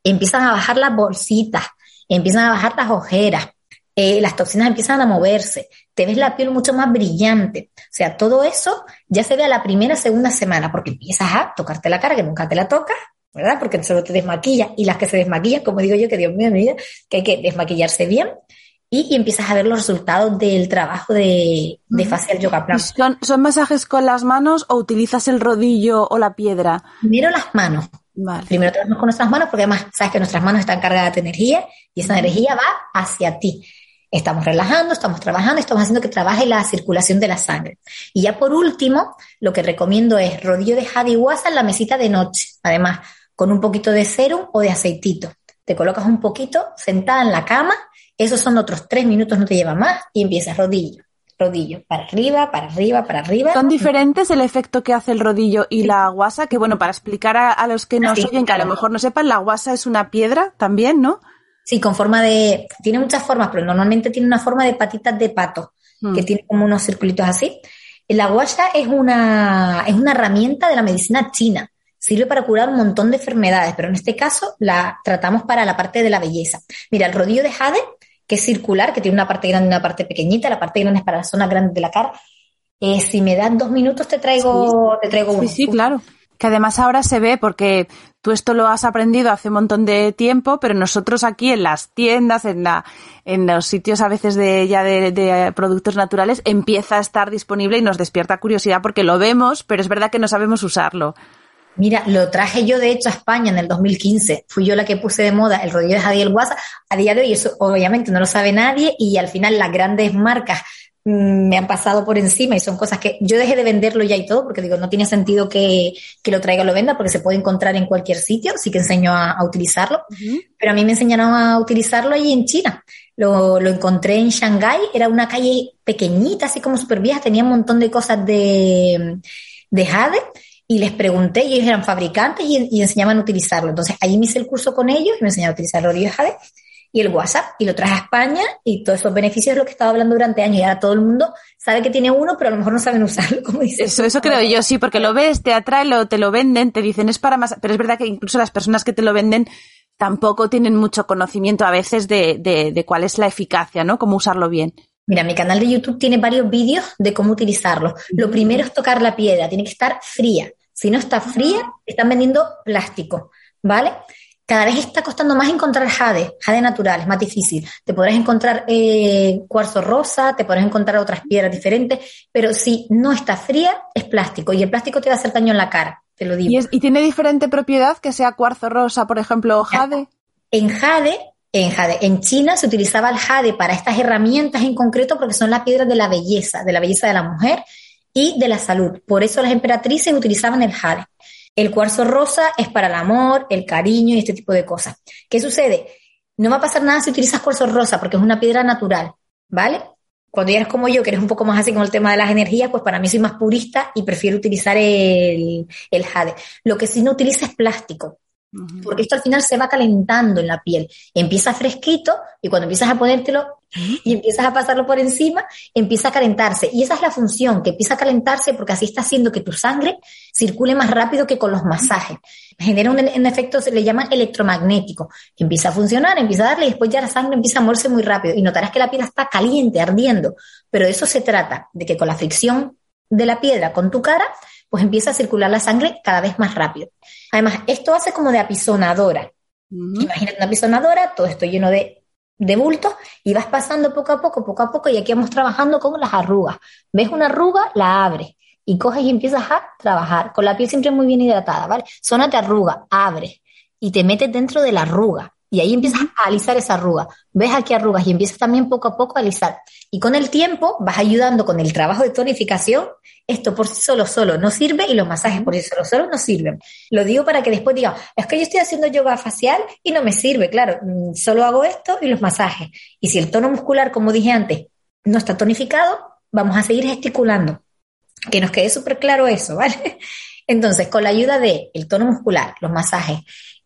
Empiezan a bajar las bolsitas, empiezan a bajar las ojeras, eh, las toxinas empiezan a moverse, te ves la piel mucho más brillante. O sea, todo eso ya se ve a la primera, segunda semana, porque empiezas a tocarte la cara, que nunca te la tocas, ¿verdad? Porque solo te desmaquilla. Y las que se desmaquillan, como digo yo, que Dios mío, mi vida, que hay que desmaquillarse bien. Y, empiezas a ver los resultados del trabajo de, de facial yoga plan. ¿Son, ¿Son masajes con las manos o utilizas el rodillo o la piedra? Primero las manos. Primero trabajamos con nuestras manos porque además sabes que nuestras manos están cargadas de energía y esa energía va hacia ti. Estamos relajando, estamos trabajando, estamos haciendo que trabaje la circulación de la sangre. Y ya por último, lo que recomiendo es rodillo de jade en la mesita de noche, además con un poquito de serum o de aceitito. Te colocas un poquito sentada en la cama, esos son otros tres minutos, no te lleva más, y empiezas rodillo, rodillo, para arriba, para arriba, para arriba. ¿Son diferentes el efecto que hace el rodillo y la guasa? Que bueno, para explicar a, los que nos oyen, que a lo mejor no sepan, la guasa es una piedra también, ¿no? Sí, con forma de, tiene muchas formas, pero normalmente tiene una forma de patitas de pato, que mm. tiene como unos circulitos así. La guaya es una, es una herramienta de la medicina china. Sirve para curar un montón de enfermedades, pero en este caso la tratamos para la parte de la belleza. Mira, el rodillo de jade, que es circular, que tiene una parte grande y una parte pequeñita, la parte grande es para la zona grande de la cara. Eh, si me dan dos minutos te traigo, te traigo Sí, sí, claro que además ahora se ve porque tú esto lo has aprendido hace un montón de tiempo, pero nosotros aquí en las tiendas, en la, en los sitios a veces de ya de, productos naturales, empieza a estar disponible y nos despierta curiosidad porque lo vemos, pero es verdad que no sabemos usarlo. Mira, lo traje yo de hecho a España en el 2015. Fui yo la que puse de moda el rodillo de Jadiel WhatsApp. A día de hoy eso obviamente no lo sabe nadie y al final las grandes marcas me han pasado por encima y son cosas que yo dejé de venderlo ya y todo porque digo, no tiene sentido que, que lo traiga o lo venda porque se puede encontrar en cualquier sitio, sí que enseño a, utilizarlo, pero a mí me enseñaron a utilizarlo allí en China. Lo, lo encontré en Shanghái, era una calle pequeñita, así como súper vieja, tenía un montón de cosas de, de jade y les pregunté y ellos eran fabricantes y, y, enseñaban a utilizarlo. Entonces ahí me hice el curso con ellos y me enseñaron a utilizar el de jade y el WhatsApp y lo traje a España y todos esos beneficios es lo que estaba hablando durante años y ahora todo el mundo sabe que tiene uno, pero a lo mejor no saben usarlo, <laughs> como dices. Eso, eso creo yo, sí, porque lo ves, te atrae, lo, te lo venden, te dicen es para más, pero es verdad que incluso las personas que te lo venden tampoco tienen mucho conocimiento a veces de, de, de cuál es la eficacia, ¿no? Cómo usarlo bien. Mira, mi canal de YouTube tiene varios vídeos de cómo utilizarlo. Lo primero es tocar la piedra, tiene que estar fría. Si no está fría, están vendiendo plástico, ¿vale? Cada vez está costando más encontrar jade, jade natural, es más difícil. Te podrás encontrar eh, cuarzo rosa, te podrás encontrar otras piedras diferentes, pero si no está fría, es plástico y el plástico te va a hacer daño en la cara, te lo digo. ¿Y, tiene diferente propiedad que sea cuarzo rosa, por ejemplo, o jade? En jade, en jade, en China se utilizaba el jade para estas herramientas en concreto porque son las piedras de la belleza, de la belleza de la mujer y de la salud. Por eso las emperatrices utilizaban el jade. El cuarzo rosa es para el amor, el cariño y este tipo de cosas. ¿Qué sucede? No va a pasar nada si utilizas cuarzo rosa porque es una piedra natural, ¿vale? Cuando eres como yo, que eres un poco más así con el tema de las energías, pues para mí soy más purista y prefiero utilizar el, el jade. Lo que sí no utiliza es plástico. Porque esto al final se va calentando en la piel. Empieza fresquito y cuando empiezas a ponértelo y empiezas a pasarlo por encima, empieza a calentarse. Y esa es la función, que empieza a calentarse porque así está haciendo que tu sangre circule más rápido que con los masajes. Genera un, efecto, se le llama electromagnético. Empieza a funcionar, empieza a darle y después ya la sangre empieza a moverse muy rápido. Y notarás que la piel está caliente, ardiendo. Pero de eso se trata, de que con la fricción de la piedra con tu cara, pues empieza a circular la sangre cada vez más rápido. Además, esto hace como de apisonadora. Imagínate una apisonadora, todo esto lleno de, de bultos, y vas pasando poco a poco, poco a poco, y aquí vamos trabajando con las arrugas. ¿Ves una arruga? La abres y coges y empiezas a trabajar, con la piel siempre muy bien hidratada, ¿vale? Zona te arruga, abres y te metes dentro de la arruga. Y ahí empiezas a alisar esa arruga. Ves aquí arrugas y empiezas también poco a poco a alisar. Y con el tiempo vas ayudando con el trabajo de tonificación. Esto por sí solo, solo no sirve y los masajes por sí solo, solo no sirven. Lo digo para que después digan, es que yo estoy haciendo yoga facial y no me sirve. Claro, mm, solo hago esto y los masajes. Y si el tono muscular, como dije antes, no está tonificado, vamos a seguir gesticulando. Que nos quede súper claro eso, <laughs> ¿vale? Entonces, con la ayuda de el tono muscular, los masajes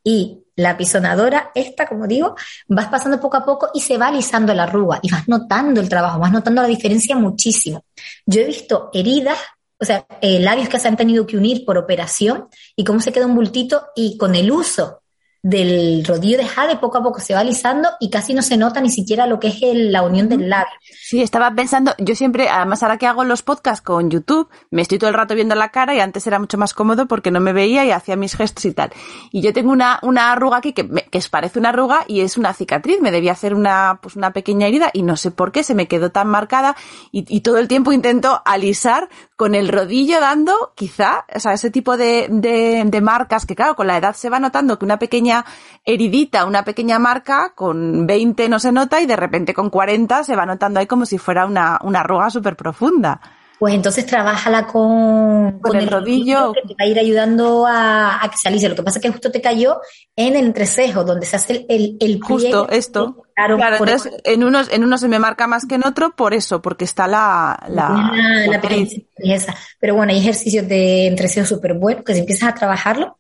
y la pisonadora, esta, como digo, vas pasando poco a poco y se va alisando la arruga y vas notando el trabajo, vas notando la diferencia muchísimo. Yo he visto heridas, o sea, eh, labios que se han tenido que unir por operación y cómo se queda un bultito y con el uso del rodillo de jade poco a poco se va alisando y casi no se nota ni siquiera lo que es la unión del labio. Sí, estaba pensando, yo siempre, además ahora que hago los podcasts con YouTube, me estoy todo el rato viendo la cara y antes era mucho más cómodo porque no me veía y hacía mis gestos y tal. Y yo tengo una, una arruga aquí que, que parece una arruga y es una cicatriz, me debía hacer una, pues una pequeña herida y no sé por qué se me quedó tan marcada y, y todo el tiempo intento alisar con el rodillo dando, quizá, o sea, ese tipo de, de, de marcas que claro, con la edad se va notando que una pequeña heridita, una pequeña marca, con 20 no se nota y de repente con 40 se va notando ahí como si fuera una, una arruga súper profunda. Pues entonces trabájala con, con, el, rodillo, que te va a ir ayudando a, a, que se alice. Lo que pasa es que justo te cayó en el entrecejo, donde se hace el, el, Justo esto. Claro, claro entonces en unos, en uno se me marca más que en otro por eso, porque está la... la, la, la Pero bueno, hay ejercicios de entrecejo súper buenos que si empiezas a trabajarlo,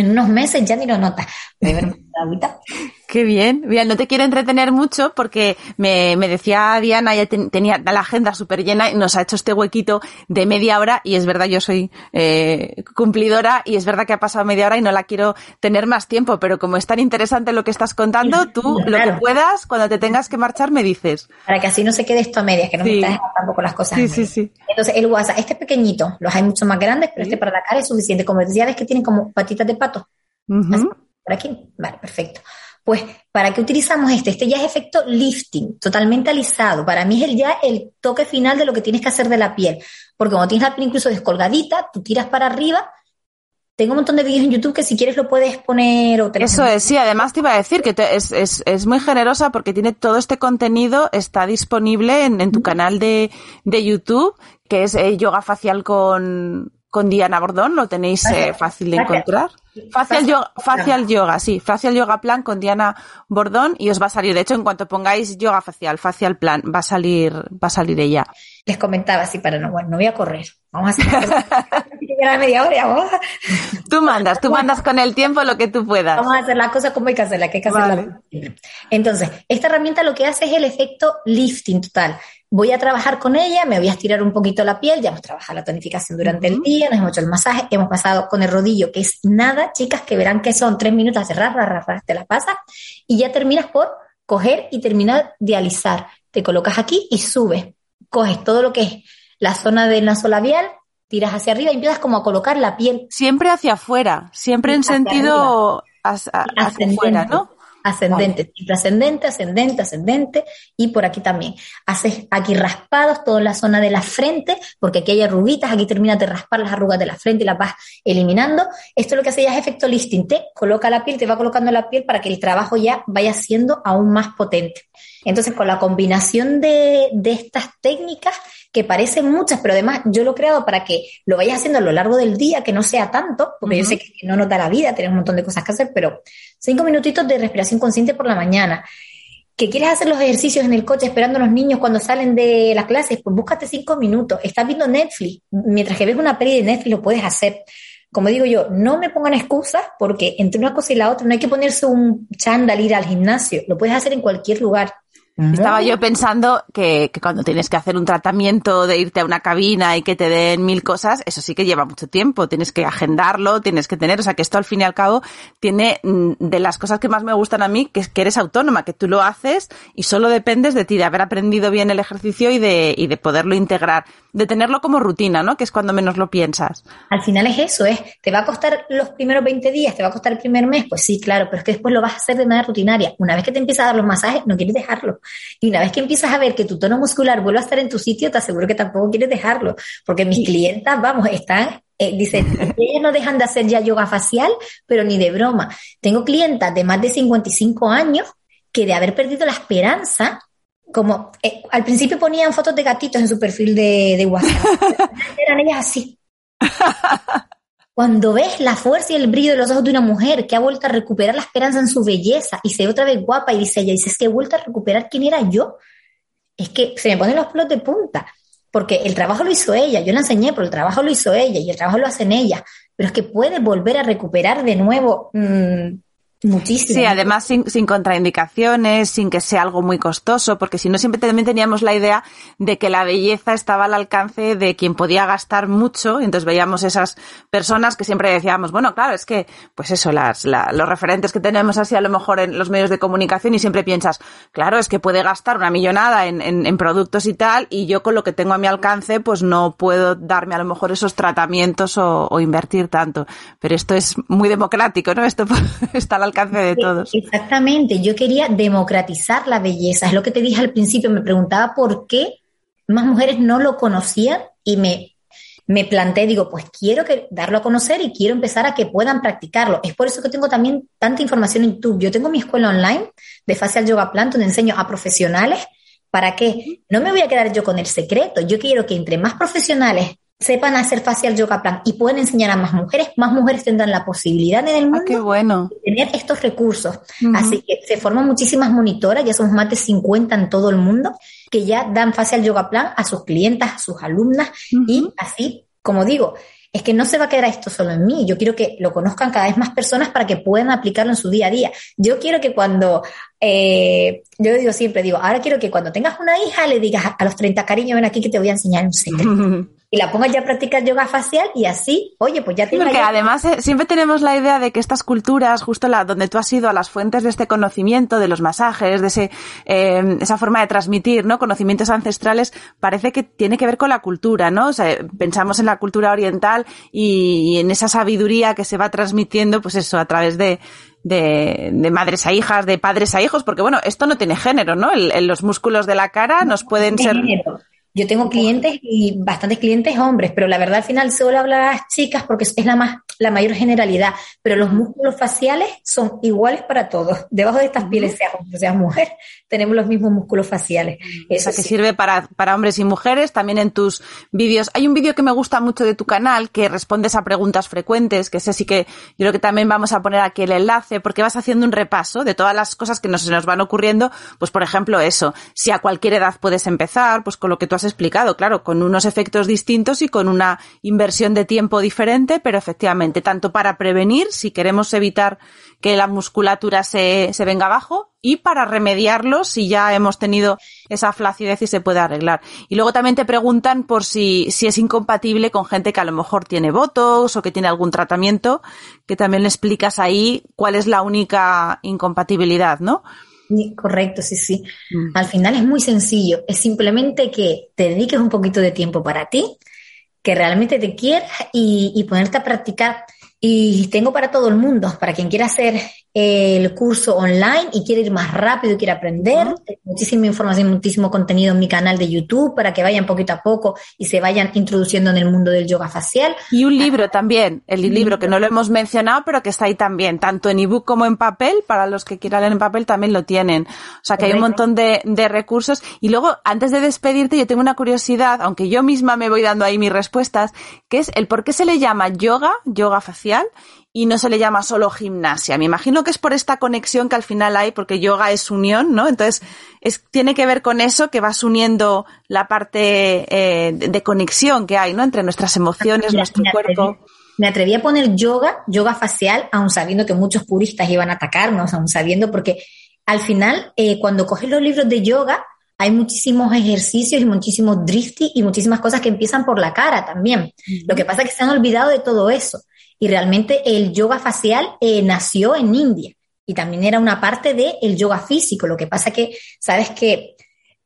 en unos meses ya ni lo notas. <laughs> Qué bien. Bien, no te quiero entretener mucho porque me, me decía Diana, ya tenía la agenda súper llena y nos ha hecho este huequito de media hora y es verdad, yo soy eh, cumplidora y es verdad que ha pasado media hora y no la quiero tener más tiempo, pero como es tan interesante lo que estás contando, tú lo que puedas, cuando te tengas que marchar, me dices. Para que así no se quede esto a medias, que no me estás tampoco las cosas. Sí, sí, sí. Entonces, el WhatsApp, este pequeñito, los hay mucho más grandes, pero este para la cara es suficiente. Como decía, ves que tienen como patitas de pato. por aquí. Vale, perfecto. Pues, ¿para qué utilizamos este? Este ya es efecto lifting, totalmente alisado. Para mí es el, ya el toque final de lo que tienes que hacer de la piel. Porque cuando tienes la piel incluso descolgadita, tú tiras para arriba. Tengo un montón de vídeos en YouTube que si quieres lo puedes poner o Eso es, sí. Además te iba a decir que te, es, es, es, muy generosa porque tiene todo este contenido, está disponible en, en tu canal de, de YouTube, que es eh, yoga facial con, con Diana Bordón, lo tenéis eh, fácil de encontrar. Facial yoga, facial yoga, sí, facial yoga plan con Diana Bordón y os va a salir. De hecho, en cuanto pongáis yoga facial, facial plan, va a salir, va a salir ella. Les comentaba así para no, bueno, no voy a correr. Vamos a hacer <laughs> <laughs> media hora. Vamos. Tú mandas, tú mandas con el tiempo lo que tú puedas. Vamos a hacer la cosa como hay que hacerla, que hay que hacerla. Entonces, esta herramienta lo que hace es el efecto lifting total voy a trabajar con ella, me voy a estirar un poquito la piel, ya hemos trabajado la tonificación durante el día, nos hemos hecho el masaje, hemos pasado con el rodillo, que es nada, chicas, que verán que son tres minutos de ras, ras, ras, te la pasas, y ya terminas por coger y terminar de alisar. Te colocas aquí y subes, coges todo lo que es la zona del naso labial, tiras hacia arriba y empiezas como a colocar la piel. Siempre hacia afuera, siempre en sentido hacia, hacia afuera, ¿no? Ascendente, vale. ascendente, ascendente, ascendente, y por aquí también. Haces aquí raspados, toda la zona de la frente, porque aquí hay arruguitas, aquí terminas de raspar las arrugas de la frente y las vas eliminando. Esto lo que hace ya es efecto listing, te coloca la piel, te va colocando la piel para que el trabajo ya vaya siendo aún más potente. Entonces, con la combinación de, de estas técnicas, que parecen muchas, pero además yo lo he creado para que lo vayas haciendo a lo largo del día, que no sea tanto, porque uh -huh. yo sé que no nos da la vida, tenemos un montón de cosas que hacer, pero cinco minutitos de respiración consciente por la mañana. ¿Que quieres hacer los ejercicios en el coche esperando a los niños cuando salen de las clases? Pues búscate cinco minutos. Estás viendo Netflix. Mientras que ves una peli de Netflix lo puedes hacer. Como digo yo, no me pongan excusas porque entre una cosa y la otra no hay que ponerse un chándal ir al gimnasio. Lo puedes hacer en cualquier lugar. Estaba yo pensando que, que, cuando tienes que hacer un tratamiento de irte a una cabina y que te den mil cosas, eso sí que lleva mucho tiempo. Tienes que agendarlo, tienes que tener, o sea que esto al fin y al cabo tiene mm, de las cosas que más me gustan a mí, que es que eres autónoma, que tú lo haces y solo dependes de ti, de haber aprendido bien el ejercicio y de, y de poderlo integrar, de tenerlo como rutina, ¿no? Que es cuando menos lo piensas. Al final es eso, es, te va a costar los primeros 20 días, te va a costar el primer mes, pues sí, claro, pero es que después lo vas a hacer de manera rutinaria. Una vez que te empiezas a dar los masajes, no quieres dejarlo. Y una vez que empiezas a ver que tu tono muscular vuelve a estar en tu sitio, te aseguro que tampoco quieres dejarlo. Porque mis clientas, vamos, están, eh, dicen, <laughs> ellas no dejan de hacer ya yoga facial, pero ni de broma. Tengo clientas de más de 55 años que de haber perdido la esperanza, como eh, al principio ponían fotos de gatitos en su perfil de, de WhatsApp, <laughs> eran ellas así. <laughs> Cuando ves la fuerza y el brillo de los ojos de una mujer que ha vuelto a recuperar la esperanza en su belleza y se ve otra vez guapa y dice ella, dice, es que he vuelto a recuperar quién era yo, es que se me ponen los pelos de punta, porque el trabajo lo hizo ella, yo la enseñé, pero el trabajo lo hizo ella y el trabajo lo hacen ella, pero es que puede volver a recuperar de nuevo mmm, Muchísimo. Sí, además sin, contraindicaciones, sin que sea algo muy costoso, porque si no siempre también teníamos la idea de que la belleza estaba al alcance de quien podía gastar mucho, entonces veíamos esas personas que siempre decíamos, bueno, claro, es que, pues eso, las, la, los referentes que tenemos así a lo mejor en los medios de comunicación y siempre piensas, claro, es que puede gastar una millonada en, productos y tal, y yo con lo que tengo a mi alcance, pues no puedo darme a lo mejor esos tratamientos o, o invertir tanto. Pero esto es muy democrático, ¿no? Esto <laughs> está al alcance de todos. Exactamente, yo quería democratizar la belleza, es lo que te dije al principio, me preguntaba por qué más mujeres no lo conocían y me, me planteé, digo, pues quiero que, darlo a conocer y quiero empezar a que puedan practicarlo. Es por eso que tengo también tanta información en YouTube. Yo tengo mi escuela online de Facial Yoga Plant donde enseño a profesionales para que no me voy a quedar yo con el secreto. Yo quiero que entre más profesionales sepan hacer facial yoga plan y pueden enseñar a más mujeres, más mujeres tendrán la posibilidad en el mundo ah, qué bueno. de tener estos recursos. Uh -huh. Así que se forman muchísimas monitoras, ya somos más de 50 en todo el mundo, que ya dan facial yoga plan a sus clientas, a sus alumnas uh -huh. y así, como digo, es que no se va a quedar esto solo en mí. Yo quiero que lo conozcan cada vez más personas para que puedan aplicarlo en su día a día. Yo quiero que cuando, eh, yo digo siempre, digo, ahora quiero que cuando tengas una hija le digas a los 30 cariño, ven aquí que te voy a enseñar un secreto. <laughs> y la pongas ya a practicar yoga facial y así, oye, pues ya te Porque además eh, siempre tenemos la idea de que estas culturas, justo la, donde tú has ido a las fuentes de este conocimiento, de los masajes, de ese, eh, esa forma de transmitir, ¿no? Conocimientos ancestrales, parece que tiene que ver con la cultura, ¿no? O sea, pensamos en la cultura oriental y, y en esa sabiduría que se va transmitiendo, pues eso, a través de, de, de, madres a hijas, de padres a hijos, porque bueno, esto no tiene género, ¿no? El, el, los músculos de la cara nos pueden ser. Género. Yo tengo clientes y bastantes clientes hombres, pero la verdad al final solo hablo a las chicas porque es la más la mayor generalidad, pero los músculos faciales son iguales para todos. Debajo de estas pieles, sea hombre, sea mujer, <laughs> tenemos los mismos músculos faciales. Eso o sea, que sí. sirve para, para hombres y mujeres, también en tus vídeos. Hay un vídeo que me gusta mucho de tu canal que respondes a preguntas frecuentes, que ese sí que yo creo que también vamos a poner aquí el enlace, porque vas haciendo un repaso de todas las cosas que nos, se nos van ocurriendo, pues por ejemplo eso, si a cualquier edad puedes empezar, pues con lo que tú has explicado, claro, con unos efectos distintos y con una inversión de tiempo diferente, pero efectivamente tanto para prevenir, si queremos evitar que la musculatura se, se venga abajo, y para remediarlo si ya hemos tenido esa flacidez y se puede arreglar. Y luego también te preguntan por si, si es incompatible con gente que a lo mejor tiene votos o que tiene algún tratamiento, que también le explicas ahí cuál es la única incompatibilidad, ¿no? Correcto, sí, sí. Mm. Al final es muy sencillo. Es simplemente que te dediques un poquito de tiempo para ti, que realmente te quieras y, y ponerte a practicar. Y tengo para todo el mundo, para quien quiera hacer el curso online y quiere ir más rápido y quiere aprender. Uh -huh. Muchísima información, muchísimo contenido en mi canal de YouTube para que vayan poquito a poco y se vayan introduciendo en el mundo del yoga facial. Y un libro también, el libro que no lo hemos mencionado, pero que está ahí también, tanto en ebook como en papel. Para los que quieran leer en papel también lo tienen. O sea que hay un montón de, de recursos. Y luego, antes de despedirte, yo tengo una curiosidad, aunque yo misma me voy dando ahí mis respuestas, que es el por qué se le llama yoga, yoga facial, y no se le llama solo gimnasia. Me imagino que es por esta conexión que al final hay, porque yoga es unión, ¿no? Entonces, es, tiene que ver con eso que vas uniendo la parte eh, de, conexión que hay, ¿no? Entre nuestras emociones, nuestro cuerpo. Me atreví a poner yoga, yoga facial, aun sabiendo que muchos puristas iban a atacarnos, aun sabiendo, porque al final, eh, cuando coges los libros de yoga, hay muchísimos ejercicios y muchísimos drifty y muchísimas cosas que empiezan por la cara también. Lo que pasa es que se han olvidado de todo eso. Y realmente el yoga facial eh, nació en India y también era una parte del el yoga físico. Lo que pasa que, sabes que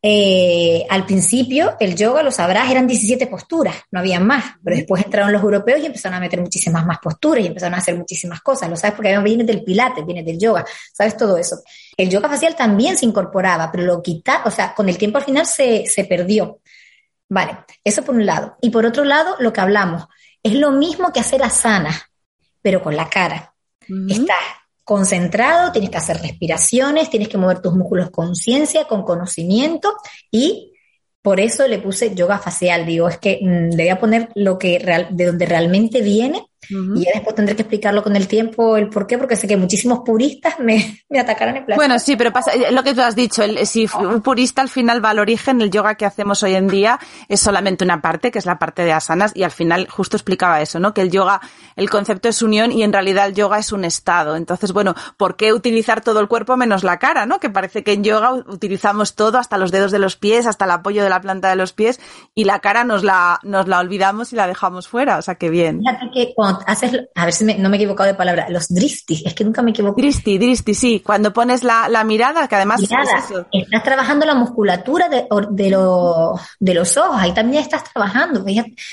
eh, al principio el yoga, lo sabrás, eran 17 posturas, no había más. Pero después entraron los europeos y empezaron a meter muchísimas más posturas y empezaron a hacer muchísimas cosas. Lo sabes porque viene del pilates, viene del yoga, sabes todo eso. El yoga facial también se incorporaba, pero lo quitaron, o sea, con el tiempo al final se, se perdió. Vale, eso por un lado. Y por otro lado, lo que hablamos, es lo mismo que hacer asana, pero con la cara. Uh -huh. Estás concentrado, tienes que hacer respiraciones, tienes que mover tus músculos con ciencia, con conocimiento y por eso le puse yoga facial. Digo, es que mmm, le voy a poner lo que real, de donde realmente viene Y ya después tendré que explicarlo con el tiempo, el por qué, porque sé que muchísimos puristas me, <laughs> me atacarán en plan. Bueno, sí, pero pasa, lo que tú has dicho, el, si un purista al final va al origen, el yoga que hacemos hoy en día es solamente una parte, que es la parte de asanas, y al final justo explicaba eso, ¿no? Que el yoga, el concepto es unión y en realidad el yoga es un estado. Entonces, bueno, ¿por qué utilizar todo el cuerpo menos la cara, ¿no? Que parece que en yoga utilizamos todo, hasta los dedos de los pies, hasta el apoyo de la planta de los pies, y la cara nos la, nos la olvidamos y la dejamos fuera. O sea, que bien. Fíjate que cuando haces, a ver si no me he equivocado de palabra, los dristis, es que nunca me equivoco. Dristi, dristi, sí. Cuando pones la, la mirada, que además estás trabajando la musculatura de, de, lo, de los ojos, ahí también estás trabajando.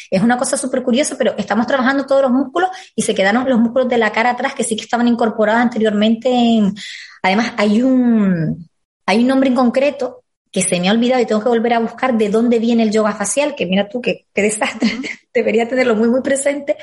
Es una cosa súper curiosa, pero estamos trabajando todos los músculos y se quedaron los músculos de la cara atrás que sí que estaban incorporados anteriormente. En, además, hay un, hay un nombre en concreto que se me ha olvidado y tengo que volver a buscar de dónde viene el yoga facial, que mira tú, qué, qué desastre, <laughs> debería tenerlo muy, muy presente,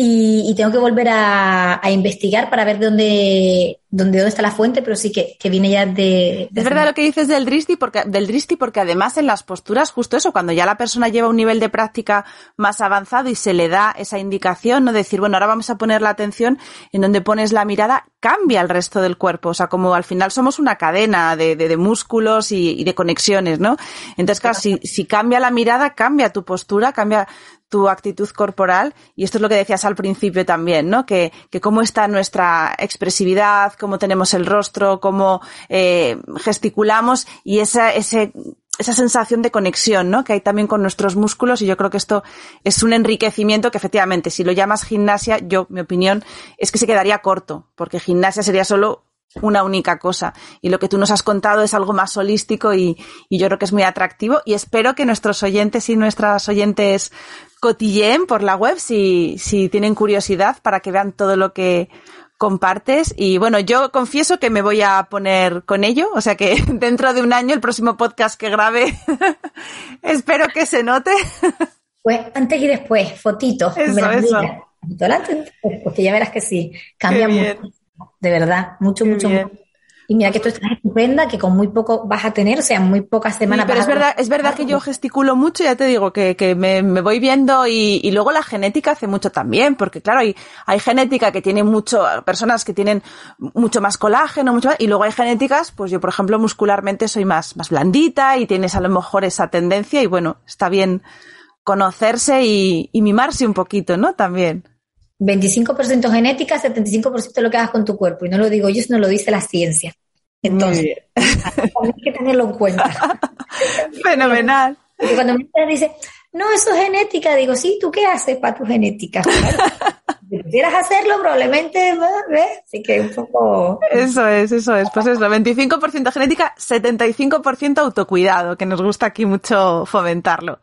y, tengo que volver a, investigar para ver de dónde, dónde, dónde está la fuente, pero sí que, que viene ya de... es verdad lo que dices del dristi, porque, del dristi, porque además en las posturas, justo eso, cuando ya la persona lleva un nivel de práctica más avanzado y se le da esa indicación, no decir, bueno, ahora vamos a poner la atención en donde pones la mirada, cambia el resto del cuerpo, o sea, como al final somos una cadena de, de, de músculos y, y, de conexiones, ¿no? Entonces, claro, si, si cambia la mirada, cambia tu postura, cambia tu actitud corporal y esto es lo que decías al principio también, ¿no? Que, que cómo está nuestra expresividad, cómo tenemos el rostro, cómo eh, gesticulamos y esa, ese, esa sensación de conexión, ¿no? Que hay también con nuestros músculos y yo creo que esto es un enriquecimiento que efectivamente, si lo llamas gimnasia, yo, mi opinión, es que se quedaría corto, porque gimnasia sería solo una única cosa. Y lo que tú nos has contado es algo más holístico y, y, yo creo que es muy atractivo. Y espero que nuestros oyentes y nuestras oyentes cotilleen por la web si, si tienen curiosidad para que vean todo lo que compartes. Y bueno, yo confieso que me voy a poner con ello. O sea que <laughs> dentro de un año, el próximo podcast que grabe, <laughs> espero que se note. Pues antes y después, fotitos. Eso, eso. Porque ya verás que sí, cambia mucho de verdad, mucho, mucho, Y mira que tú estás estupenda, que con muy poco vas a tener, o sea, muy pocas semanas. pero es verdad, es verdad que yo gesticulo mucho, ya te digo, que, que me, me voy viendo y, y, luego la genética hace mucho también, porque claro, hay, hay genética que tiene mucho, personas que tienen mucho más colágeno, mucho y luego hay genéticas, pues yo por ejemplo muscularmente soy más, más blandita y tienes a lo mejor esa tendencia y bueno, está bien conocerse y, y mimarse un poquito, ¿no? También. 25% genética, 75% de lo que hagas con tu cuerpo. Y no lo digo yo, sino lo dice la ciencia. Entonces, <laughs> hay que tenerlo en cuenta. <laughs> Fenomenal. Porque cuando me dice, no, eso es genética, digo, sí, ¿tú qué haces para tu genética? <laughs> si pudieras hacerlo, probablemente, ¿ves? Así que un poco... Eso es, eso es. Pues eso, 25% genética, 75% autocuidado, que nos gusta aquí mucho fomentarlo.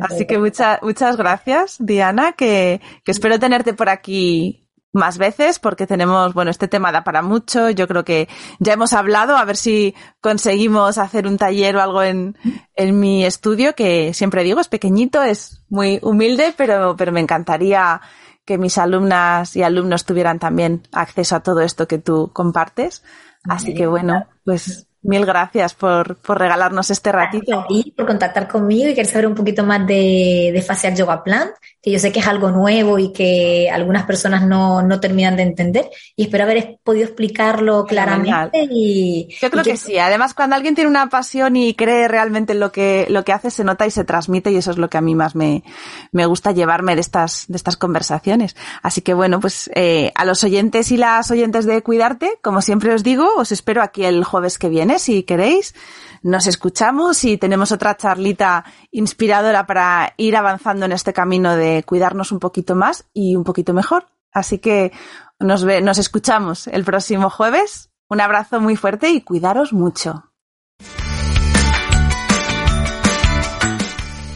Así que muchas muchas gracias, Diana, que, que espero tenerte por aquí más veces porque tenemos, bueno, este tema da para mucho. Yo creo que ya hemos hablado, a ver si conseguimos hacer un taller o algo en, en mi estudio, que siempre digo, es pequeñito, es muy humilde, pero, pero me encantaría que mis alumnas y alumnos tuvieran también acceso a todo esto que tú compartes. Así que bueno, pues Mil gracias por, por regalarnos este ratito. Y por contactar conmigo y querer saber un poquito más de, de Facial Yoga Plan, que yo sé que es algo nuevo y que algunas personas no, no terminan de entender. Y espero haber podido explicarlo claramente. Y, yo creo que, sí. Además, cuando alguien tiene una pasión y cree realmente en lo que, lo que hace, se nota y se transmite y eso es lo que a mí más me, me gusta llevarme de estas, de estas conversaciones. Así que bueno, pues eh, a los oyentes y las oyentes de Cuidarte, como siempre os digo, os espero aquí el jueves que viene si queréis. Nos escuchamos y tenemos otra charlita inspiradora para ir avanzando en este camino de cuidarnos un poquito más y un poquito mejor. Así que nos, ve, nos escuchamos el próximo jueves. Un abrazo muy fuerte y cuidaros mucho.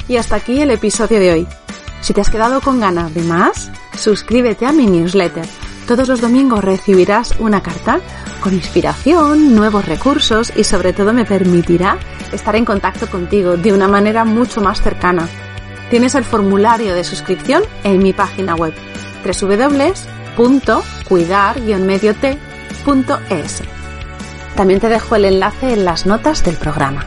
Y hasta aquí el episodio de hoy. Si te has quedado con ganas de más, suscríbete a mi newsletter todos los domingos recibirás una carta con inspiración, nuevos recursos y sobre todo me permitirá estar en contacto contigo de una manera mucho más cercana. Tienes el formulario de suscripción en mi página web www.cuidar-mediot.es. También te dejo el enlace en las notas del programa.